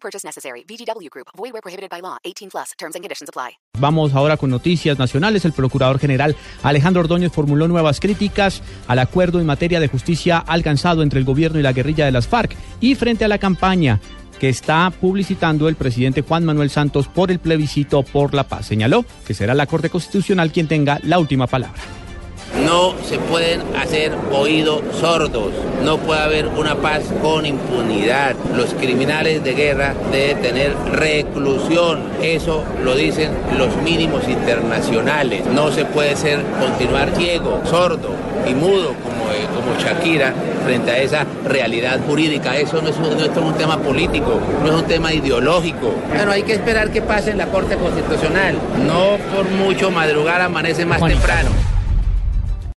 Purchase necessary. VGW Group. Void where prohibited by law. 18 plus. Terms and conditions apply. Vamos ahora con noticias nacionales. El Procurador General Alejandro Ordóñez formuló nuevas críticas al acuerdo en materia de justicia alcanzado entre el gobierno y la guerrilla de las FARC y frente a la campaña que está publicitando el presidente Juan Manuel Santos por el plebiscito por la paz. Señaló que será la Corte Constitucional quien tenga la última palabra. No se pueden hacer oídos sordos, no puede haber una paz con impunidad. Los criminales de guerra deben tener reclusión, eso lo dicen los mínimos internacionales. No se puede ser continuar ciego, sordo y mudo como, eh, como Shakira frente a esa realidad jurídica. Eso no es, un, no es un tema político, no es un tema ideológico. Bueno, hay que esperar que pase en la Corte Constitucional. No por mucho madrugar amanece más Juanita. temprano.